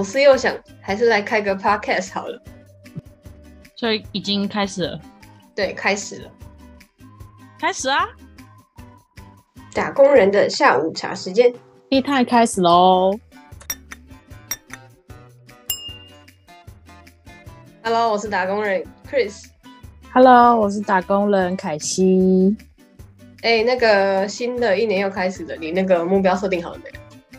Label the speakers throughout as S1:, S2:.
S1: 左思右想，还是来开个 podcast 好了。
S2: 所以已经开始了，
S1: 对，开始了，
S2: 开始啊！
S1: 打工人的下午茶时间，
S2: 一太开始喽。
S1: Hello，我是打工人 Chris。
S2: Hello，我是打工人凯西。
S1: 哎、那个新的一年又开始了，你那个目标设定好了没？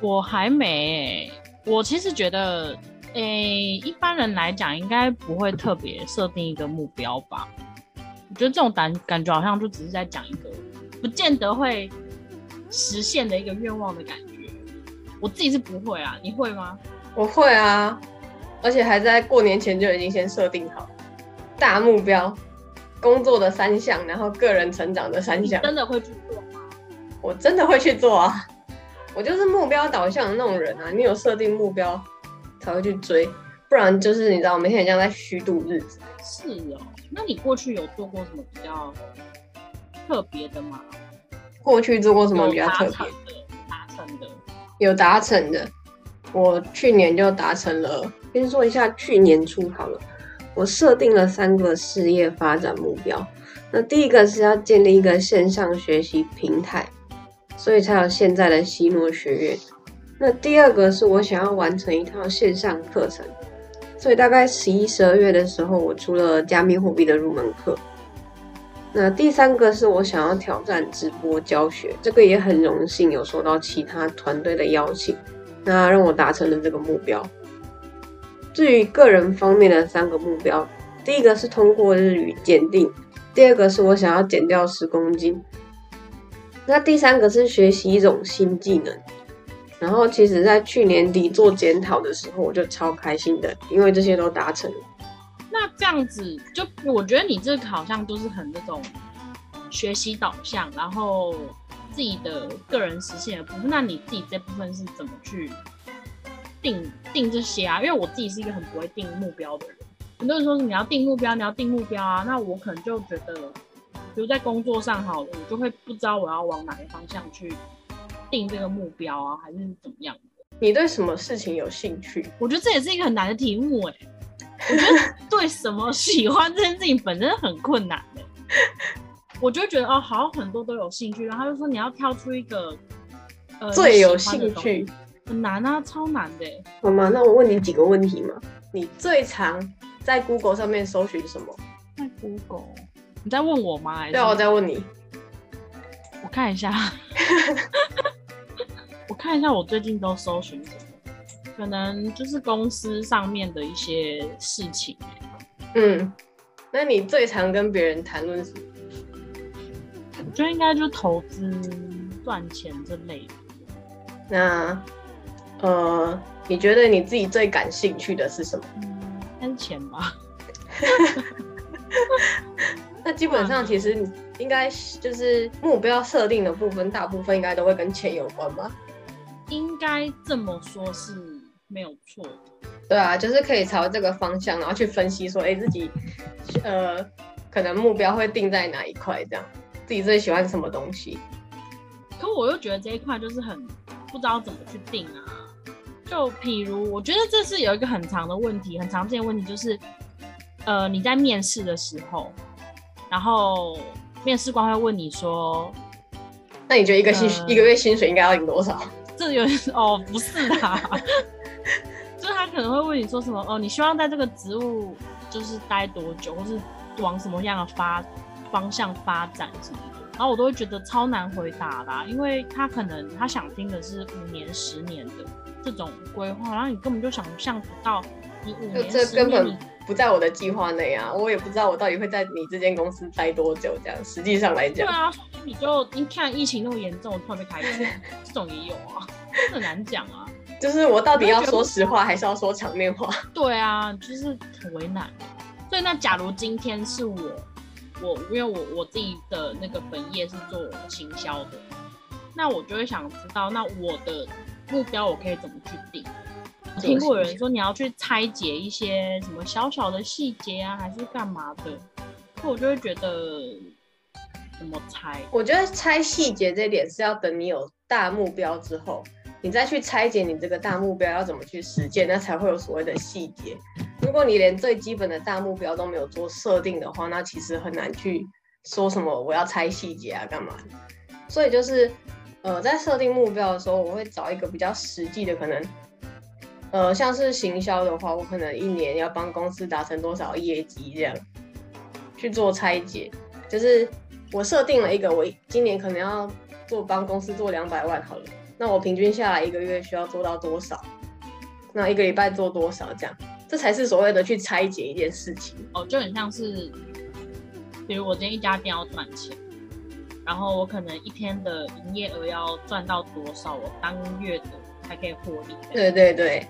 S2: 我还没、欸，我其实觉得，诶、一般人来讲应该不会特别设定一个目标吧。我觉得这种感感觉好像就只是在讲一个不见得会实现的一个愿望的感觉。我自己是不会啊，你会吗？
S1: 我会啊，而且还在过年前就已经先设定好大目标，工作的三项，然后个人成长的三项，
S2: 真的会去做吗？
S1: 我真的会去做啊。我就是目标导向的那种人啊，你有设定目标才会去追，不然就是你知道每天很像在虚度日子。
S2: 是哦，那你过去有做过什么比较特别的吗？
S1: 过去做过什么比较特别？
S2: 的？达成的？
S1: 有达成的，我去年就达成了。先说一下去年初好了，我设定了三个事业发展目标。那第一个是要建立一个线上学习平台，所以才有现在的西诺学院。那第二个是我想要完成一套线上课程，所以大概十一、十二月的时候，我出了加密货币的入门课。那第三个是我想要挑战直播教学，这个也很荣幸有收到其他团队的邀请，那让我达成了这个目标。至于个人方面的三个目标，第一个是通过日语检定，第二个是我想要减掉十公斤，那第三个是学习一种新技能。然后其实，在去年底做检讨的时候，我就超开心的，因为这些都达成了。
S2: 那这样子，就我觉得你这个好像就是很那种学习导向，然后自己的个人实现的部分。那你自己这部分是怎么去定定这些啊？因为我自己是一个很不会定目标的人。很多人说你要定目标，你要定目标啊，那我可能就觉得，比如在工作上好了，我就会不知道我要往哪个方向去定这个目标啊，还是怎么样？
S1: 你对什么事情有兴趣？
S2: 我觉得这也是一个很难的题目哎、我觉得 对什么喜欢这件事情本身很困难哎、我就觉得哦，好像很多都有兴趣，然后他就说你要挑出一个呃
S1: 最有兴趣，
S2: 很难啊，超难的、欸。
S1: 好吗？那我问你几个问题嘛。你最常在 Google 上面搜寻什么？
S2: 在 Google，你在问我吗？
S1: 对啊，我在问你。
S2: 我看一下，我看一下我最近都搜寻什么，可能就是公司上面的一些事情。
S1: 嗯，那你最常跟别人谈论什么？
S2: 我觉得应该就投资、赚钱这类的。
S1: 那呃，你觉得你自己最感兴趣的是什么？
S2: 嗯，应该是钱吧。
S1: 那基本上其实你应该就是目标设定的部分，大部分应该都会跟钱有关吧？
S2: 应该这么说是没有错的。
S1: 对啊，就是可以朝这个方向，然后去分析说，哎，自己呃可能目标会定在哪一块，这样自己最喜欢什么东西？
S2: 可我又觉得这一块就是很不知道怎么去定啊。就譬如，我觉得这是有一个很长的问题，很常见的问题就是，呃，你在面试的时候，然后面试官会问你说，
S1: 那你觉得一个薪、
S2: 呃
S1: 一个月薪水应该要领多少？
S2: 这有 哦，不是啦，就是他可能会问你说什么哦，你希望在这个职务就是待多久，或是往什么样的发方向发展什么的，然后我都会觉得超难回答啦，因为他可能他想听的是五年、十年的这种规划，然后你根本就想象不到你五年、十年你
S1: 不在我的计划内啊！我也不知道我到底会在你这间公司待多久。这样实际上来讲，
S2: 对啊，你就你看疫情那么严重，突然被开除，这种也有啊，很难讲啊。
S1: 就是我到底要说实话还是要说场面话？
S2: 对啊，就是很为难。所以那假如今天是我，我因为我我自己的那个本业是做行销的，那我就会想知道，那我的目标我可以怎么去定？我听过有人说你要去拆解一些什么小小的细节啊，还是干嘛的，所以我就会觉得怎么拆？
S1: 我觉得拆细节这点是要等你有大目标之后，你再去拆解你这个大目标要怎么去实践，那才会有所谓的细节。如果你连最基本的大目标都没有做设定的话，那其实很难去说什么我要拆细节啊，干嘛？所以就是，呃，在设定目标的时候，我会找一个比较实际的，可能，呃，像是行销的话，我可能一年要帮公司达成多少业绩这样去做拆解。就是我设定了一个，我今年可能要做帮公司做两百万好了，那我平均下来一个月需要做到多少？那一个礼拜做多少？这样，这才是所谓的去拆解一件事情。
S2: 哦，就很像是，比如我今天一家店要赚钱。然后我可能一天的营业额要赚到多少，我当月的才可以获利。
S1: 对对对，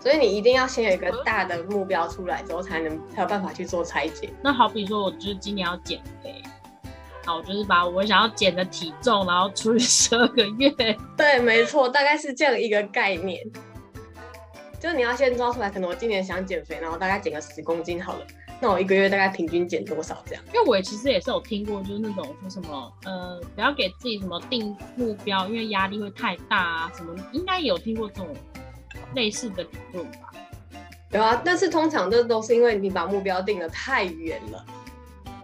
S1: 所以你一定要先有一个大的目标出来之后，才能才有办法去做拆解。
S2: 那好比说，我就是今年要减肥，好，我就是把我想要减的体重，然后除以十二个月。
S1: 对，没错，大概是这样一个概念。就是你要先抓出来，可能我今年想减肥，然后大概减个十公斤好了。那我一个月大概平均减多少这样？
S2: 因为我其实也是有听过，就是那种说什么，呃，不要给自己什么定目标，因为压力会太大啊，什么应该有听过这种类似的理论吧？
S1: 有啊，但是通常这都是因为你把目标定的太远了，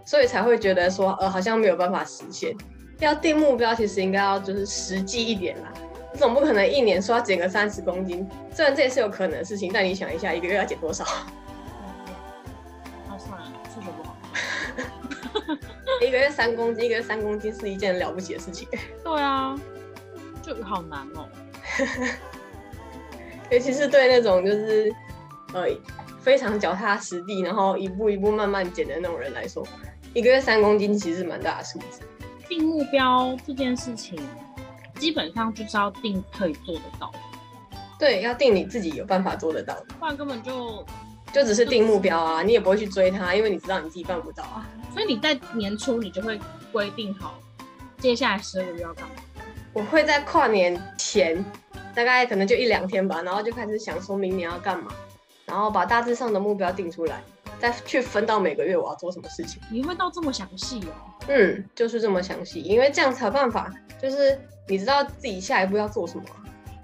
S1: 所以才会觉得说，呃，好像没有办法实现。要定目标，其实应该要就是实际一点啦，你总不可能一年说要减个三十公斤，虽然这也是有可能的事情，但你想一下，一个月要减多少？一个月三公斤，一个月三公斤是一件了不起的事情。
S2: 对啊，就好难哦。
S1: 尤其是对那种就是呃非常脚踏实地，然后一步一步慢慢减的那种人来说，一个月三公斤其实蛮大的数字。
S2: 定目标这件事情，基本上就是要定可以做得到。
S1: 对，要定你自己有办法做得到，
S2: 不然根本就。
S1: 就只是定目标啊，你也不会去追它，因为你知道你自己办不到啊。
S2: 所以你在年初你就会规定好，接下来十二个月要干嘛？
S1: 我会在跨年前，大概可能就一两天吧，然后就开始想说明年要干嘛，然后把大致上的目标定出来，再去分到每个月我要做什么事情。
S2: 你会到这么详细哦？
S1: 嗯，就是这么详细，因为这样才有办法，就是你知道自己下一步要做什么。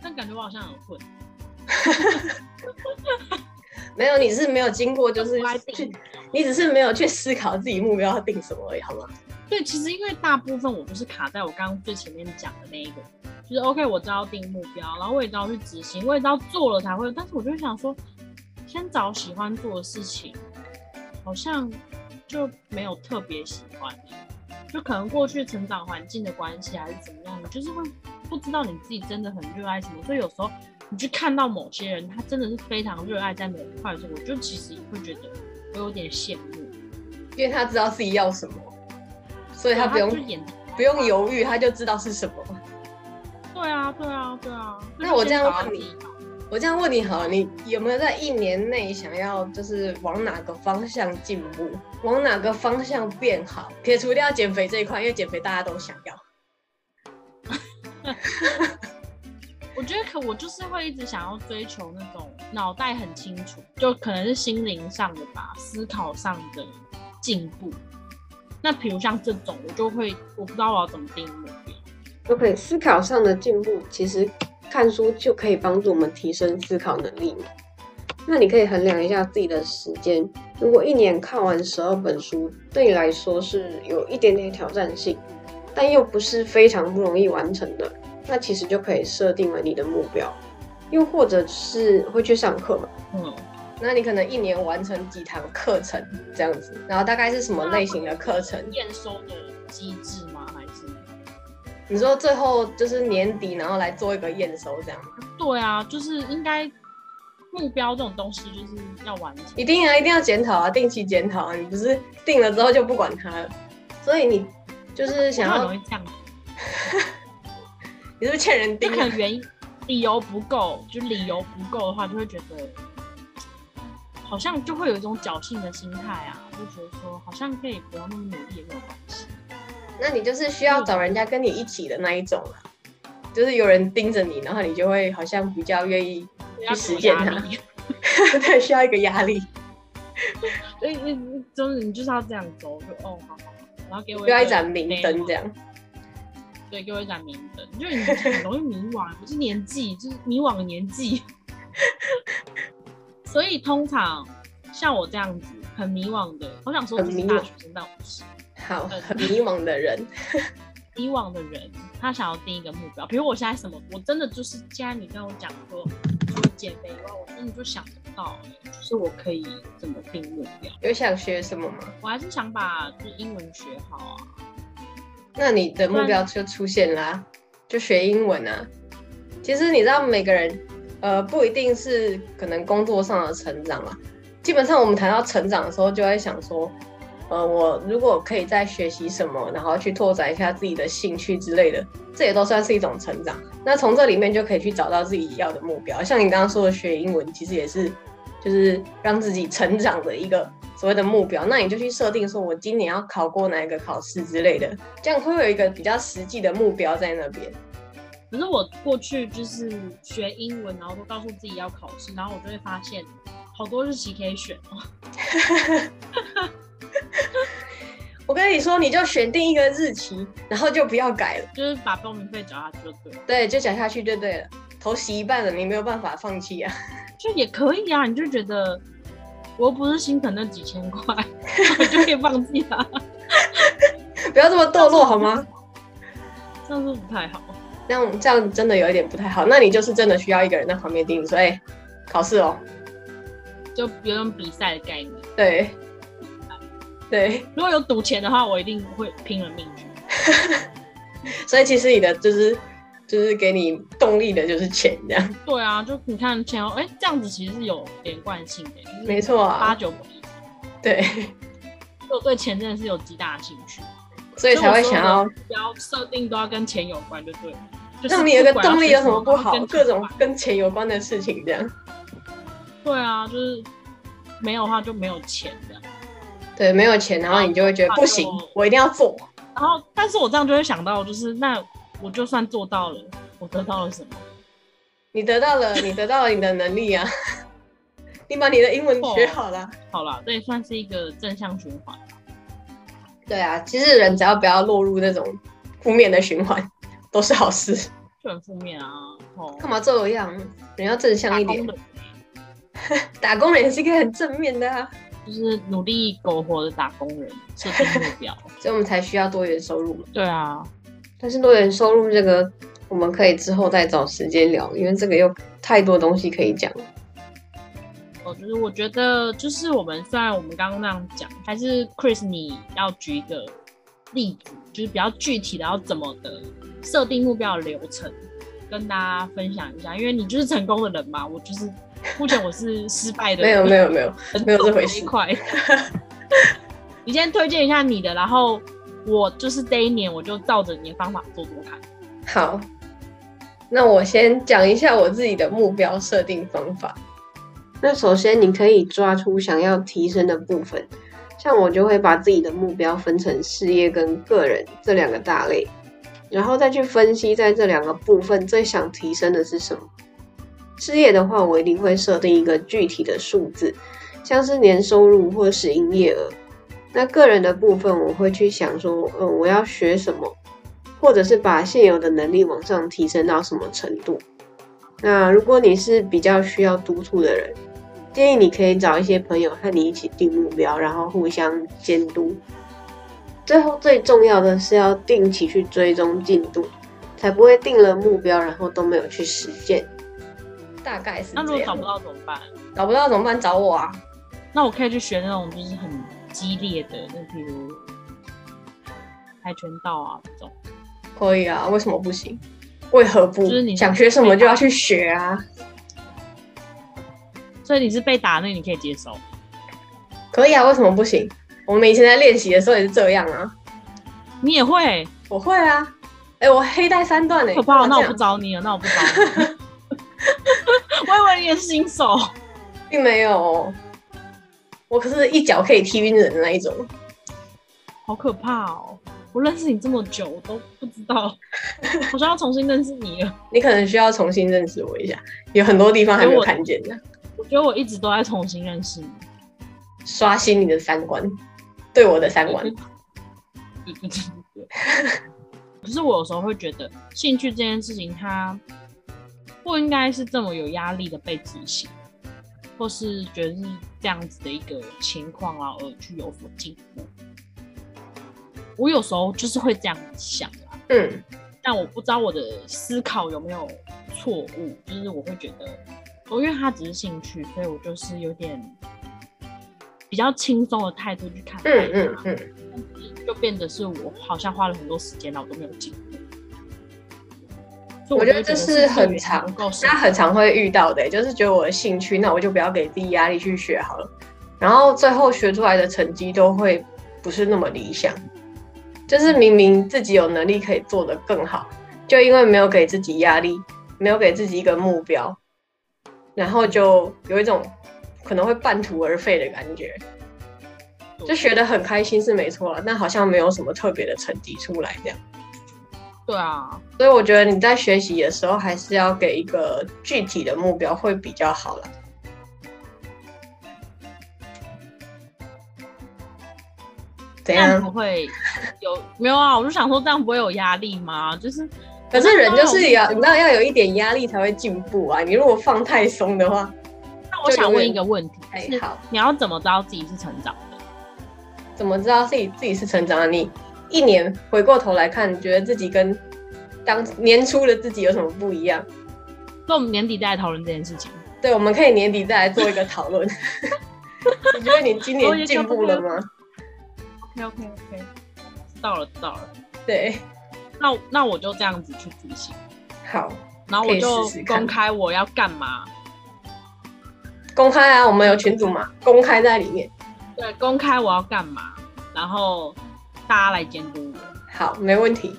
S2: 但感觉我好像很混。
S1: 没有，你是没有经过，就是去，你只是没有去思考自己目标要定什么而已，好吗？
S2: 对，其实因为大部分我都是卡在我刚刚最前面讲的那一个，就是 OK，我知道定目标，然后我也知道去执行，我也知道做了才会，但是我就想说，先找喜欢做的事情，好像就没有特别喜欢，就可能过去成长环境的关系还是怎么样，的就是会不知道你自己真的很热爱什么，所以有时候。你去看到某些人，他真的是非常热爱在某一块的时候，我就其实会觉得我有点羡慕，
S1: 因为他知道自己要什么，所以他不用不用犹豫，他就知道是什么。
S2: 对啊，对啊，对啊。
S1: 那我这样问你，我这样问你好，你有没有在一年内想要就是往哪个方向进步，往哪个方向变好？撇除掉减肥这一块，因为减肥大家都想要。
S2: 我觉得可我就是会一直想要追求那种脑袋很清楚，就可能是心灵上的吧，思考上的进步。那比如像这种，我就会我不知道我要怎么定目标。
S1: OK，思考上的进步，其实看书就可以帮助我们提升思考能力。那你可以衡量一下自己的时间，如果一年看完十二本书，对你来说是有一点点挑战性，但又不是非常不容易完成的。那其实就可以设定了你的目标，又或者是会去上课嘛。嗯，那你可能一年完成几堂课程这样子，然后大概是什么类型的课程？
S2: 验收的机制
S1: 你说最后就是年底，然后来做一个验收这样吗？
S2: 对啊，就是应该目标这种东西就是要完成，
S1: 一定啊，一定要检讨啊，定期检讨啊。你不是定了之后就不管它了，所以你就是想要容易这样。你是不是欠人盯？
S2: 可能原因理由不够，就理由不够的话，就会觉得好像就会有一种侥幸的心态啊，就觉得说好像可以不要那么努力也没有关系。
S1: 那你就是需要找人家跟你一起的那一种啊，就是有人盯着你，然后你就会好像比较愿意去实践它。对，需要一个压力。
S2: 所以你就是你就是要这样走，就哦好好，然后给我
S1: 要一盏明灯这样。
S2: 对，给我一盏明灯，就是你很容易迷惘，不是年纪，就是迷惘的年纪。所以通常像我这样子很迷惘的，我想说
S1: 很迷惘
S2: 自己大学生，但我不是
S1: 好，很迷惘的人，
S2: 迷惘的人，他想要定一个目标，比如我现在什么，我真的就是既然你跟我讲说，除了减肥以外，我真的就想不到、欸，就是我可以怎么定目标。
S1: 有想学什么吗？
S2: 我还是想把就是英文学好啊。
S1: 那你的目标就出现啦、就学英文啊。其实你知道，每个人呃不一定是可能工作上的成长啊。基本上我们谈到成长的时候，就会想说，呃，我如果可以再学习什么，然后去拓展一下自己的兴趣之类的，这也都算是一种成长。那从这里面就可以去找到自己要的目标。像你刚刚说的学英文，其实也是就是让自己成长的一个所谓的目标。那你就去设定说，我今年要考过哪一个考试之类的，这样会有一个比较实际的目标在那边。
S2: 可是我过去就是学英文，然后都告诉自己要考试，然后我就会发现好多日期可以选哦。
S1: 我跟你说，你就选定一个日期，然后就不要改了，
S2: 就是把报名费缴下去就对了，
S1: 对，就缴下去就对了。头洗一半了，你没有办法放弃啊。
S2: 就也可以啊。你就觉得我又不是心疼那几千块，我 就可以放弃了，
S1: 不要这么堕落好吗？
S2: 这样是不太好。
S1: 这样这样真的有一点不太好。那你就是真的需要一个人在旁边盯你说，哎、考试哦。
S2: 就有种比赛的概念。
S1: 对，对，
S2: 如果有赌钱的话，我一定会拼了命去。
S1: 所以其实你的就是就是给你动力的就是钱这样。
S2: 对啊，就你看前后，哎、这样子其实是有连贯性的，就是
S1: 没错
S2: 八
S1: 啊，
S2: 九不离。
S1: 对，
S2: 我对钱真的是有极大的兴趣，
S1: 所以才会想要
S2: 目标设定都要跟钱有关，就对了。就是
S1: 让你有个动力，有什么不好？
S2: 跟
S1: 各种跟钱有关的事情这样。
S2: 对啊，就是没有的话就没有钱这样。
S1: 对，没有钱，然后你就会觉得不行，我一定要做。
S2: 然后，但是我这样就会想到，就是那我就算做到了，我得到了什么？
S1: 你得到了，你得到了你的能力啊，你把你的英文学好了。
S2: 好了，这也算是一个正向循环。
S1: 对啊，其实人只要不要落入那种负面的循环，都是好事。
S2: 就很负面啊。哦，
S1: 干嘛这样？人要正向一点。
S2: 打工的
S1: 打工人也是一个很正面的啊，
S2: 就是努力苟活的打工人，设定目标。
S1: 所以我们才需要多元收入嘛。
S2: 对啊，
S1: 但是多元收入这个，我们可以之后再找时间聊，因为这个又太多东西可以讲。
S2: 哦，就是我觉得，就是我们虽然我们刚刚那样讲，还是 Chris 你要举一个例子，就是比较具体的要怎么的设定目标的流程，跟大家分享一下。因为你就是成功的人嘛，我就是目前我是失败的
S1: 没，有没有没有，没有 这回事。
S2: 你先推荐一下你的，然后我就是这一年我就照着你的方法做做看。
S1: 好，那我先讲一下我自己的目标设定方法。那首先，你可以抓出想要提升的部分，像我就会把自己的目标分成事业跟个人这两个大类，然后再去分析在这两个部分最想提升的是什么。事业的话，我一定会设定一个具体的数字，像是年收入或是营业额。那个人的部分，我会去想说，嗯，我要学什么，或者是把现有的能力往上提升到什么程度。那如果你是比较需要督促的人，建议你可以找一些朋友和你一起定目标，然后互相监督。最后最重要的是要定期去追踪进度，才不会定了目标然后都没有去实践。大概是
S2: 那如果找不。到怎么办？
S1: 找不到怎么办？找我啊！
S2: 那我可以去学那种就是很激烈的，就比如跆拳道啊这种。
S1: 可以啊，为什么不行？为何不？
S2: 就是你
S1: 想学什么就要去学啊！
S2: 所以你是被打，那你可以接受。
S1: 可以啊，为什么不行？我们以前在练习的时候也是这样啊。
S2: 你也会，
S1: 我会啊，哎、我黑带三段呢、
S2: 可怕哦！那我不找你了，那我不找你 新手，
S1: 并没有，我可是一脚可以踢晕人的那一种。
S2: 好可怕哦！我认识你这么久，我都不知道，好像要重新认识你了。
S1: 你可能需要重新认识我一下，有很多地方还没有看见的，
S2: 我觉得我一直都在重新认识你。
S1: 刷新你的三观，对我的三观。
S2: 可是我有时候会觉得，兴趣这件事情它不应该是这么有压力的被执行，或是觉得是这样子的一个情况啊，而去有所进步。我有时候就是会这样想啊，
S1: 嗯，
S2: 但我不知道我的思考有没有错误，就是我会觉得，哦，因为他只是兴趣，所以我就是有点比较轻松的态度去看待它，
S1: 嗯嗯嗯，
S2: 就变得是我好像花了很多时间，然后我都没有进步。
S1: 我觉得这
S2: 是
S1: 是很常
S2: 不够
S1: 大家很常会遇到的，就是觉得我的兴趣，那我就不要给自己压力去学好了，然后最后学出来的成绩都会不是那么理想，就是明明自己有能力可以做得更好，就因为没有给自己压力，没有给自己一个目标，然后就有一种可能会半途而废的感觉。就学得很开心是没错了，但好像没有什么特别的成绩出来这样。
S2: 对啊，
S1: 所以我觉得你在学习的时候，还是要给一个具体的目标会比较好了。怎
S2: 这样
S1: 样？
S2: 不会有没有啊？我就想说这样不会有压力吗？就是
S1: 可是人就是要，你知道要有一点压力才会进步啊！你如果放太松的话，
S2: 那我想问一个问题，
S1: 好，
S2: 你要怎么知道自己是成长的？
S1: 怎么知道自己自己是成长的？你一年回过头来看，你觉得自己跟当年初的自己有什么不一样？
S2: 那我们年底再来讨论这件事情。
S1: 对，我们可以年底再来做一个讨论。你觉得你今年进步了吗
S2: ？OK OK OK，知道了知道了。
S1: 对，
S2: 那那我就这样子去执行，
S1: 好，
S2: 然后我就公开我要干嘛。
S1: 公开啊，我们有群组嘛，公开在里面。
S2: 对，公开我要干嘛，然后大家来监督我，
S1: 好，没问题，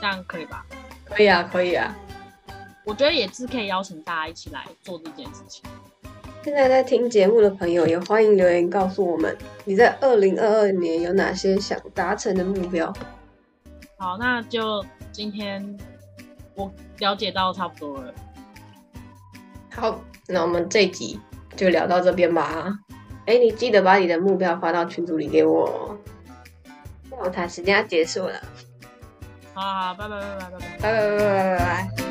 S2: 这样可以吧？
S1: 可以啊，可以啊。
S2: 我觉得也是可以邀请大家一起来做这件事情。
S1: 现在在听节目的朋友，也欢迎留言告诉我们，你在二零二二年有哪些想达成的目标？
S2: 好，那就今天我了解到差不多了。
S1: 好，那我们这集就聊到这边吧。哎，你记得把你的目标发到群组里给我哦。那我谈时间要结束了，
S2: 好好好，拜拜拜拜拜拜。
S1: 拜拜拜拜拜拜拜。